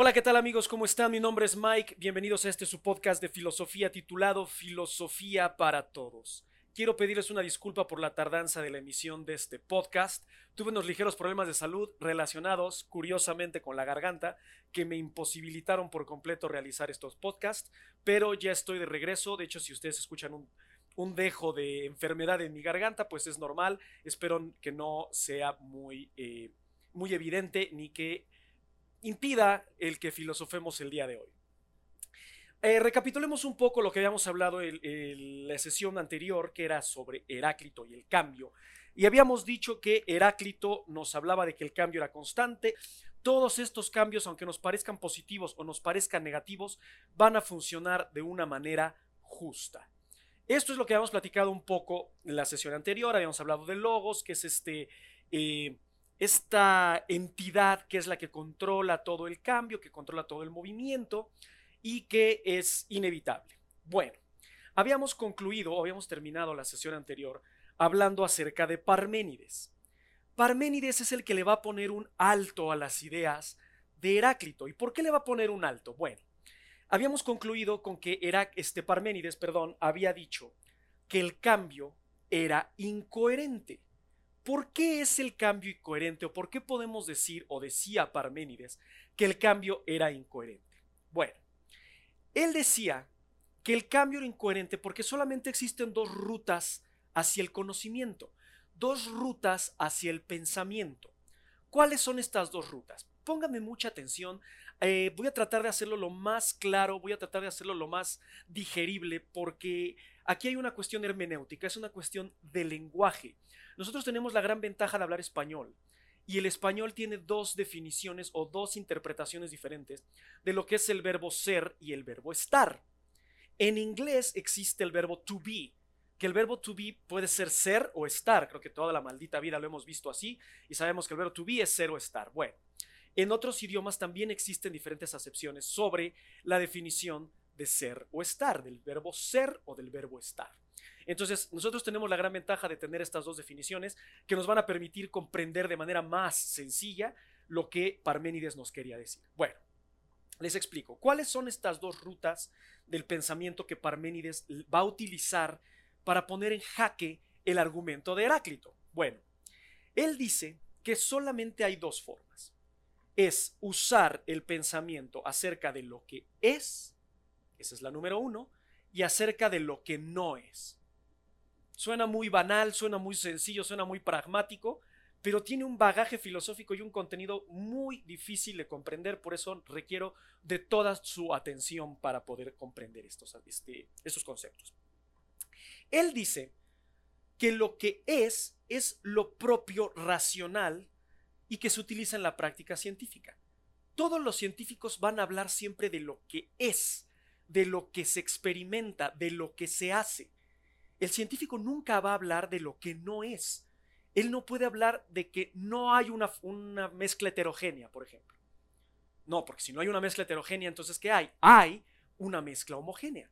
Hola, ¿qué tal amigos? ¿Cómo están? Mi nombre es Mike. Bienvenidos a este su podcast de filosofía titulado Filosofía para Todos. Quiero pedirles una disculpa por la tardanza de la emisión de este podcast. Tuve unos ligeros problemas de salud relacionados, curiosamente, con la garganta, que me imposibilitaron por completo realizar estos podcasts, pero ya estoy de regreso. De hecho, si ustedes escuchan un, un dejo de enfermedad en mi garganta, pues es normal. Espero que no sea muy, eh, muy evidente ni que impida el que filosofemos el día de hoy. Eh, recapitulemos un poco lo que habíamos hablado en, la sesión anterior, que era sobre Heráclito y el cambio. Y habíamos dicho que Heráclito nos hablaba de que el cambio era constante. Todos estos cambios, aunque nos parezcan positivos o nos parezcan negativos, van a funcionar de una manera justa. Esto es lo que habíamos platicado un poco en la sesión anterior. Habíamos hablado de logos, que es este, eh, esta entidad que es la que controla todo el cambio, que controla todo el movimiento y que es inevitable. Bueno, habíamos concluido, habíamos terminado la sesión anterior hablando acerca de Parménides. Parménides es el que le va a poner un alto a las ideas de Heráclito. ¿Y por qué le va a poner un alto? Bueno, habíamos concluido con que este Parménides, perdón, había dicho que el cambio era incoherente. ¿Por qué es el cambio incoherente o por qué podemos decir o decía Parménides que el cambio era incoherente? Bueno, él decía que el cambio era incoherente porque solamente existen dos rutas hacia el conocimiento, dos rutas hacia el pensamiento. ¿Cuáles son estas dos rutas? Póngame mucha atención eh, voy a tratar de hacerlo lo más claro, voy a tratar de hacerlo lo más digerible, porque aquí hay una cuestión hermenéutica, es una cuestión de lenguaje. Nosotros tenemos la gran ventaja de hablar español. Y el español tiene dos definiciones o dos interpretaciones diferentes de lo que es el verbo ser y el verbo estar. En inglés existe el verbo to be, que el verbo to be puede ser ser o estar. Creo que toda la maldita vida lo hemos visto así y sabemos que el verbo to be es ser o estar. Bueno, en otros idiomas también existen diferentes acepciones sobre la definición de ser o estar, del verbo ser o del verbo estar. Entonces, nosotros tenemos la gran ventaja de tener estas dos definiciones que nos van a permitir comprender de manera más sencilla lo que Parménides nos quería decir. Bueno, les explico. ¿Cuáles son estas dos rutas del pensamiento que Parménides va a utilizar para poner en jaque el argumento de Heráclito? Bueno, él dice que solamente hay dos formas es usar el pensamiento acerca de lo que es, esa es la número uno, y acerca de lo que no es. Suena muy banal, suena muy sencillo, suena muy pragmático, pero tiene un bagaje filosófico y un contenido muy difícil de comprender, por eso requiero de toda su atención para poder comprender estos, este, estos conceptos. Él dice que lo que es es lo propio racional y que se utiliza en la práctica científica. Todos los científicos van a hablar siempre de lo que es, de lo que se experimenta, de lo que se hace. El científico nunca va a hablar de lo que no es. Él no puede hablar de que no hay una, una mezcla heterogénea, por ejemplo. No, porque si no hay una mezcla heterogénea, entonces ¿qué hay? Hay una mezcla homogénea.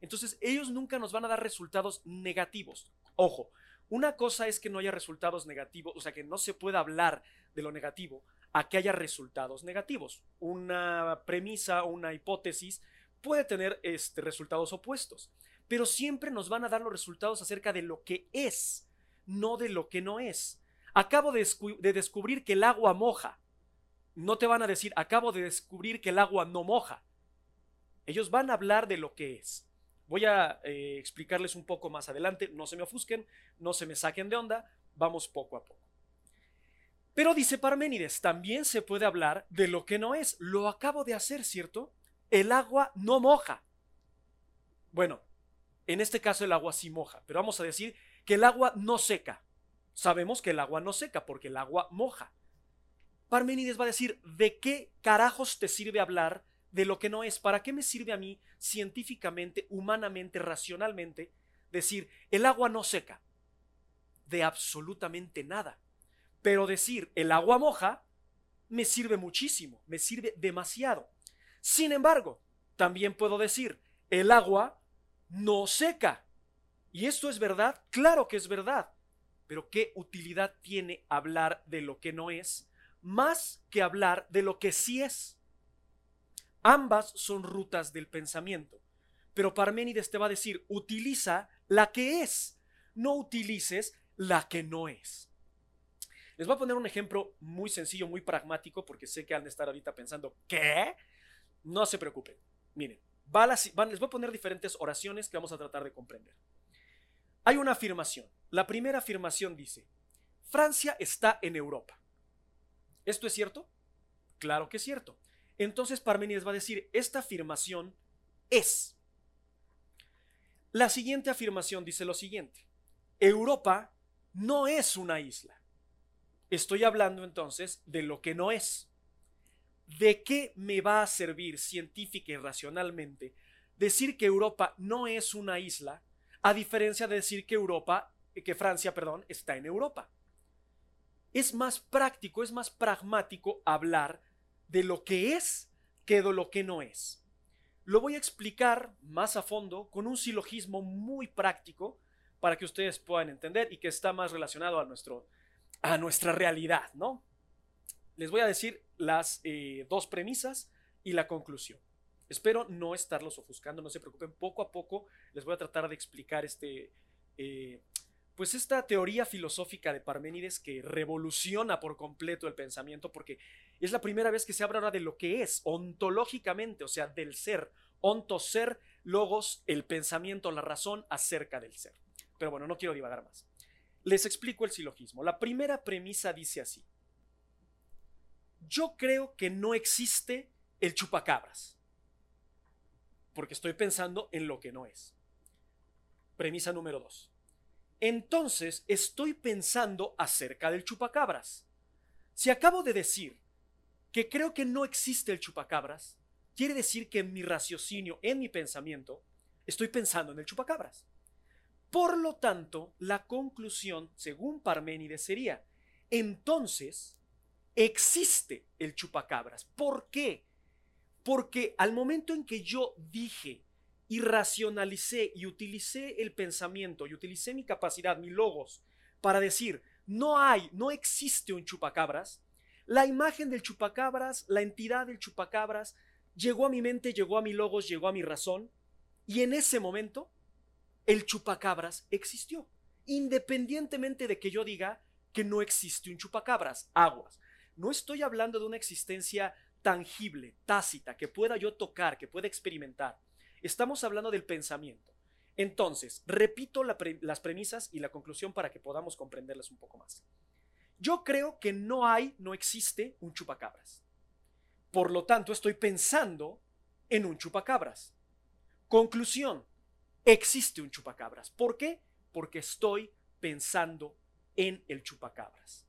Entonces ellos nunca nos van a dar resultados negativos. Ojo, una cosa es que no haya resultados negativos, o sea, que no se pueda hablar de lo negativo a que haya resultados negativos. Una premisa una hipótesis puede tener este, resultados opuestos, pero siempre nos van a dar los resultados acerca de lo que es, no de lo que no es. Acabo de, de descubrir que el agua moja. No te van a decir, acabo de descubrir que el agua no moja. Ellos van a hablar de lo que es. Voy a eh, explicarles un poco más adelante, no se me ofusquen, no se me saquen de onda, vamos poco a poco. Pero dice Parménides, también se puede hablar de lo que no es. Lo acabo de hacer, ¿cierto? El agua no moja. Bueno, en este caso el agua sí moja, pero vamos a decir que el agua no seca. Sabemos que el agua no seca porque el agua moja. Parménides va a decir, ¿de qué carajos te sirve hablar de lo que no es. ¿Para qué me sirve a mí científicamente, humanamente, racionalmente decir el agua no seca? De absolutamente nada. Pero decir el agua moja me sirve muchísimo, me sirve demasiado. Sin embargo, también puedo decir el agua no seca. ¿Y esto es verdad? Claro que es verdad. Pero ¿qué utilidad tiene hablar de lo que no es más que hablar de lo que sí es? Ambas son rutas del pensamiento. Pero Parménides te va a decir, utiliza la que es, no utilices la que no es. Les voy a poner un ejemplo muy sencillo, muy pragmático, porque sé que han de estar ahorita pensando, ¿qué? No se preocupen. Miren, les voy a poner diferentes oraciones que vamos a tratar de comprender. Hay una afirmación. La primera afirmación dice, Francia está en Europa. ¿Esto es cierto? Claro que es cierto. Entonces Parmenides va a decir, esta afirmación es. La siguiente afirmación dice lo siguiente, Europa no es una isla. Estoy hablando entonces de lo que no es. ¿De qué me va a servir científica y racionalmente decir que Europa no es una isla, a diferencia de decir que Europa, que Francia, perdón, está en Europa? Es más práctico, es más pragmático hablar de lo que es que de lo que no es. Lo voy a explicar más a fondo con un silogismo muy práctico para que ustedes puedan entender y que está más relacionado a, nuestro, a nuestra realidad, ¿no? Les voy a decir las eh, dos premisas y la conclusión. Espero no estarlos ofuscando, no se preocupen, poco a poco les voy a tratar de explicar este, eh, pues esta teoría filosófica de Parménides que revoluciona por completo el pensamiento, porque es la primera vez que se habla ahora de lo que es ontológicamente, o sea, del ser, onto ser, logos, el pensamiento, la razón acerca del ser. Pero bueno, no quiero divagar más. Les explico el silogismo. La primera premisa dice así. Yo creo que no existe el chupacabras, porque estoy pensando en lo que no es. Premisa número dos entonces estoy pensando acerca del chupacabras. Si acabo de decir que creo que no existe el chupacabras, quiere decir que en mi raciocinio, en mi pensamiento, estoy pensando en el chupacabras. Por lo tanto, la conclusión, según Parménides, sería, entonces, existe el chupacabras. ¿Por qué? Porque al momento en que yo dije y racionalicé y utilicé el pensamiento y utilicé mi capacidad, mi logos, para decir, no hay, no existe un chupacabras, la imagen del chupacabras, la entidad del chupacabras, llegó a mi mente, llegó a mi logos, llegó a mi razón, y en ese momento el chupacabras existió, independientemente de que yo diga que no existe un chupacabras, aguas. No estoy hablando de una existencia tangible, tácita, que pueda yo tocar, que pueda experimentar. Estamos hablando del pensamiento. Entonces, repito las premisas y la conclusión para que podamos comprenderlas un poco más. Yo creo que no hay, no existe un chupacabras. Por lo tanto, estoy pensando en un chupacabras. Conclusión, existe un chupacabras. ¿Por qué? Porque estoy pensando en el chupacabras.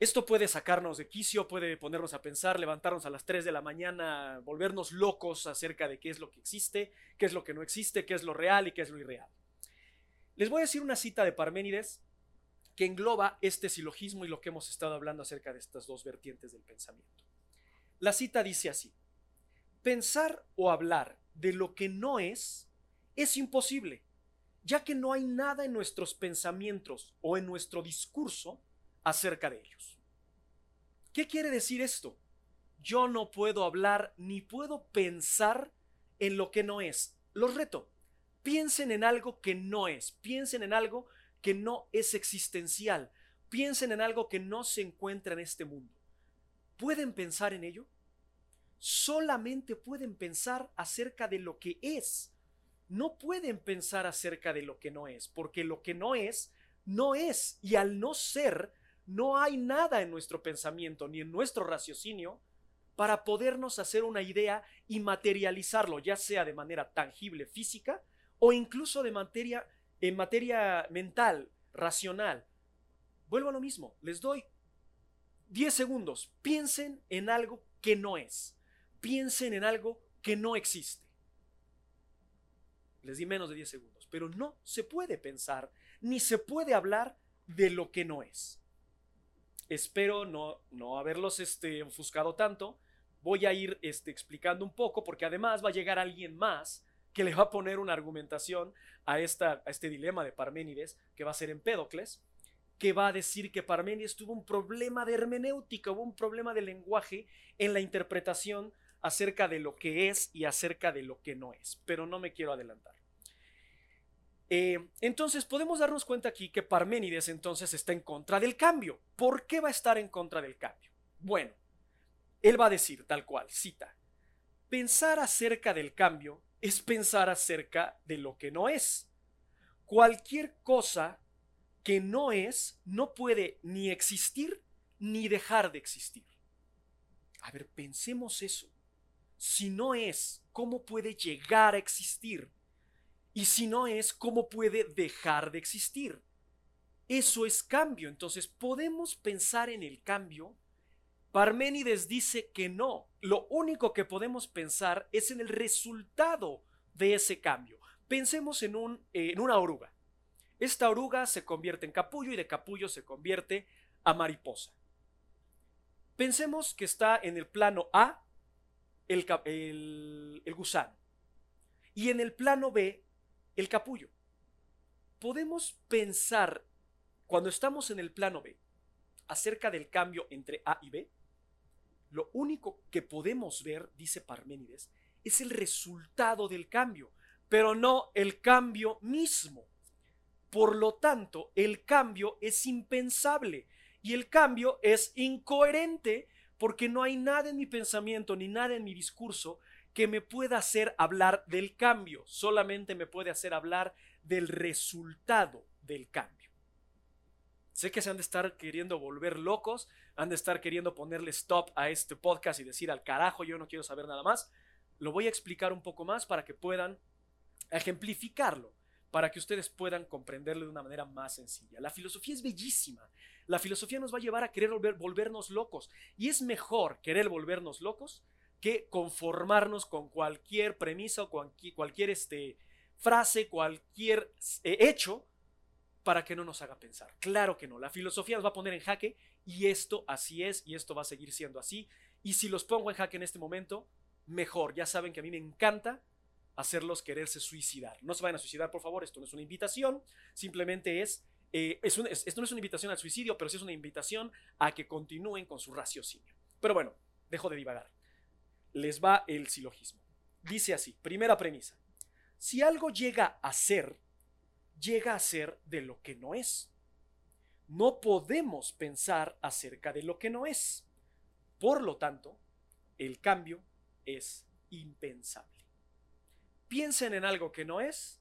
Esto puede sacarnos de quicio, puede ponernos a pensar, levantarnos a las 3 de la mañana, volvernos locos acerca de qué es lo que existe, qué es lo que no existe, qué es lo real y qué es lo irreal. Les voy a decir una cita de Parménides que engloba este silogismo y lo que hemos estado hablando acerca de estas dos vertientes del pensamiento. La cita dice así, pensar o hablar de lo que no es es imposible, ya que no hay nada en nuestros pensamientos o en nuestro discurso acerca de ellos. ¿Qué quiere decir esto? Yo no puedo hablar ni puedo pensar en lo que no es. Los reto. Piensen en algo que no es. Piensen en algo que no es existencial. Piensen en algo que no se encuentra en este mundo. ¿Pueden pensar en ello? Solamente pueden pensar acerca de lo que es. No pueden pensar acerca de lo que no es, porque lo que no es, no es. Y al no ser, no hay nada en nuestro pensamiento ni en nuestro raciocinio para podernos hacer una idea y materializarlo, ya sea de manera tangible, física, o incluso de materia, en materia mental, racional. Vuelvo a lo mismo, les doy 10 segundos. Piensen en algo que no es. Piensen en algo que no existe. Les di menos de 10 segundos, pero no se puede pensar ni se puede hablar de lo que no es. Espero no, haberlos este, ofuscado tanto. Voy a ir este, explicando un poco porque además va a llegar alguien más que le va a poner una argumentación a este dilema de Parménides, que va a ser Empédocles, que va a decir que Parménides tuvo un problema de hermenéutica, hubo un problema de lenguaje en la interpretación acerca de lo que es y acerca de lo que no es, pero no me quiero adelantar. Eh, entonces podemos darnos cuenta aquí que Parménides entonces está en contra del cambio. ¿Por qué va a estar en contra del cambio? Bueno, él va a decir tal cual, cita, pensar acerca del cambio es pensar acerca de lo que no es. Cualquier cosa que no es no puede ni existir ni dejar de existir. A ver, pensemos eso. Si no es, ¿cómo puede llegar a existir? Y si no es, ¿cómo puede dejar de existir? Eso es cambio. Entonces, ¿podemos pensar en el cambio? Parménides dice que no. Lo único que podemos pensar es en el resultado de ese cambio. Pensemos en, un, en una oruga. Esta oruga se convierte en capullo y de capullo se convierte a mariposa. Pensemos que está en el plano A el, el, el gusano y en el plano B el capullo. Podemos pensar, cuando estamos en el plano B, acerca del cambio entre A y B. Lo único que podemos ver, dice Parménides, es el resultado del cambio, pero no el cambio mismo. Por lo tanto, el cambio es impensable y el cambio es incoherente porque no hay nada en mi pensamiento ni nada en mi discurso que me pueda hacer hablar del cambio, solamente me puede hacer hablar del resultado del cambio. Sé que se han de estar queriendo volver locos, han de estar queriendo ponerle stop a este podcast y decir al carajo, yo no quiero saber nada más. Lo voy a explicar un poco más para que puedan ejemplificarlo, para que ustedes puedan comprenderlo de una manera más sencilla. La filosofía es bellísima. La filosofía nos va a llevar a querer volvernos locos. Y es mejor querer volvernos locos que conformarnos con cualquier premisa o cualquier, cualquier este, frase, cualquier eh, hecho para que no nos haga pensar. Claro que no, la filosofía nos va a poner en jaque y esto así es y esto va a seguir siendo así. Y si los pongo en jaque en este momento, mejor. Ya saben que a mí me encanta hacerlos quererse suicidar. No se vayan a suicidar, por favor, esto no es una invitación, simplemente es, eh, es esto no es una invitación al suicidio, pero sí es una invitación a que continúen con su raciocinio. Pero bueno, dejo de divagar les va el silogismo. Dice así, primera premisa. Si algo llega a ser, llega a ser de lo que no es. No podemos pensar acerca de lo que no es. Por lo tanto, el cambio es impensable. Piensen en algo que no es,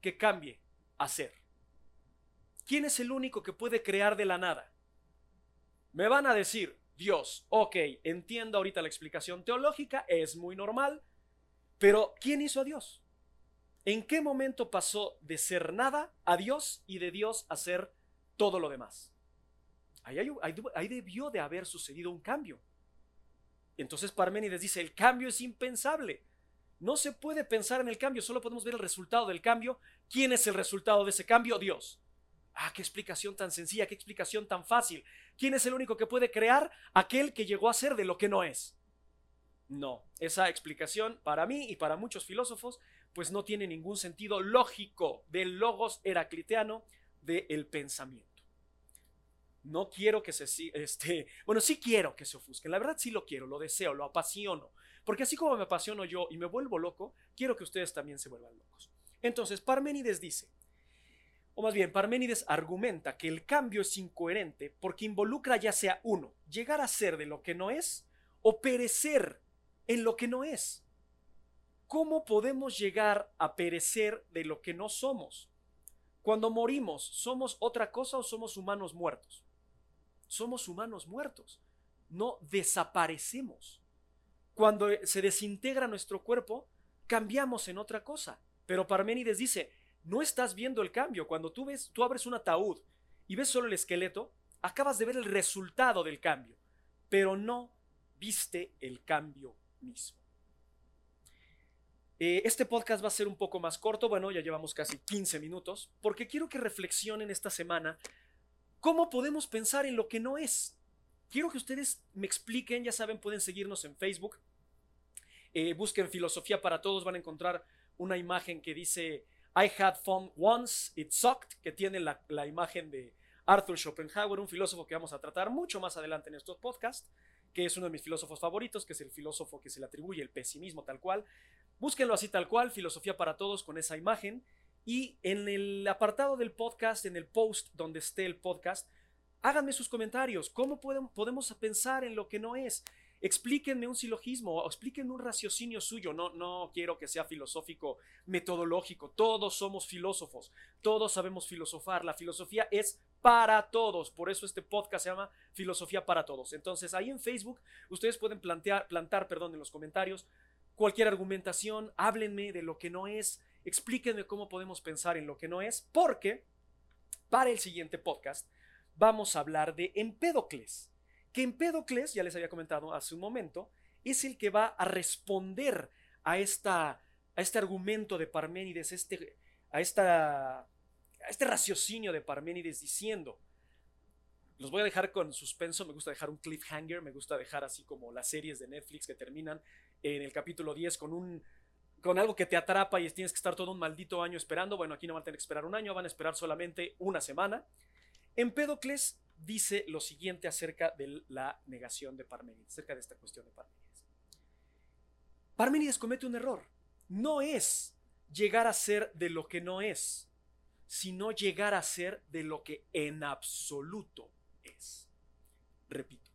que cambie a ser. ¿Quién es el único que puede crear de la nada? Me van a decir, Dios. Ok, entiendo ahorita la explicación teológica, es muy normal, pero ¿quién hizo a Dios? ¿En qué momento pasó de ser nada a Dios y de Dios a ser todo lo demás? Ahí, ahí debió de haber sucedido un cambio. Entonces Parménides dice, el cambio es impensable. No se puede pensar en el cambio, solo podemos ver el resultado del cambio. ¿Quién es el resultado de ese cambio? Dios. Ah, qué explicación tan sencilla, qué explicación tan fácil. ¿Quién es el único que puede crear? Aquel que llegó a ser de lo que no es. No, esa explicación para mí y para muchos filósofos pues no tiene ningún sentido lógico del logos heracliteano del pensamiento. No quiero que se este, bueno, sí quiero que se ofusquen, la verdad sí lo quiero, lo deseo, lo apasiono, porque así como me apasiono yo y me vuelvo loco, quiero que ustedes también se vuelvan locos. Entonces, Parménides dice, o más bien, Parménides argumenta que el cambio es incoherente porque involucra ya sea uno, llegar a ser de lo que no es, o perecer en lo que no es. ¿Cómo podemos llegar a perecer de lo que no somos? Cuando morimos, ¿somos otra cosa o somos humanos muertos? Somos humanos muertos. No desaparecemos. Cuando se desintegra nuestro cuerpo, cambiamos en otra cosa. Pero Parménides dice, no estás viendo el cambio. Cuando tú ves, tú abres un ataúd y ves solo el esqueleto, acabas de ver el resultado del cambio, pero no viste el cambio mismo. Eh, este podcast va a ser un poco más corto, bueno, ya llevamos casi 15 minutos, porque quiero que reflexionen esta semana cómo podemos pensar en lo que no es. Quiero que ustedes me expliquen, ya saben, pueden seguirnos en Facebook, eh, busquen Filosofía para Todos, van a encontrar una imagen que dice I Had Fun Once, It Sucked, que tiene la, imagen de Arthur Schopenhauer, un filósofo que vamos a tratar mucho más adelante en estos podcasts. que es uno de mis filósofos favoritos, que es el filósofo que se le atribuye el pesimismo tal cual. Búsquenlo así tal cual, Filosofía para Todos, con esa imagen. Y en el apartado del podcast, en el post donde esté el podcast, háganme sus comentarios. ¿Cómo podemos pensar en lo que no es? Explíquenme un silogismo o explíquenme un raciocinio suyo. No, no quiero que sea filosófico, metodológico. Todos somos filósofos. Todos sabemos filosofar. La filosofía es para todos. Por eso este podcast se llama Filosofía para Todos. Entonces ahí en Facebook ustedes pueden plantear, plantar perdón, en los comentarios cualquier argumentación. Háblenme de lo que no es. Explíquenme cómo podemos pensar en lo que no es. Porque para el siguiente podcast vamos a hablar de Empédocles que Empédocles, ya les había comentado hace un momento, es el que va a responder a, esta, a este argumento de Parménides, este, a, esta, a este raciocinio de Parménides diciendo, los voy a dejar con suspenso, me gusta dejar un cliffhanger, me gusta dejar así como las series de Netflix que terminan en el capítulo 10 con un con algo que te atrapa y tienes que estar todo un maldito año esperando. Bueno, aquí no van a tener que esperar un año, van a esperar solamente una semana. Empédocles dice lo siguiente acerca de la negación de Parménides, acerca de esta cuestión de Parménides. Parménides comete un error. No es llegar a ser de lo que no es, sino llegar a ser de lo que en absoluto es. Repito,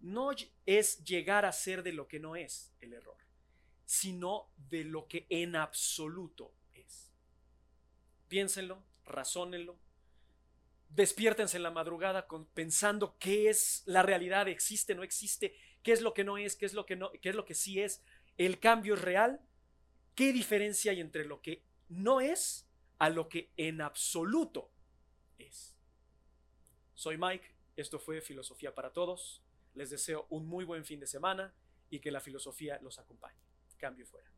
no es llegar a ser de lo que no es el error, sino de lo que en absoluto es. Piénsenlo, razónenlo, despiértense en la madrugada con, pensando qué es la realidad, existe, no existe, qué es lo que no es, qué es lo que no, qué es lo que sí es, el cambio es real, qué diferencia hay entre lo que no es a lo que en absoluto es. Soy Mike, esto fue Filosofía para Todos, les deseo un muy buen fin de semana y que la filosofía los acompañe. Cambio fuera.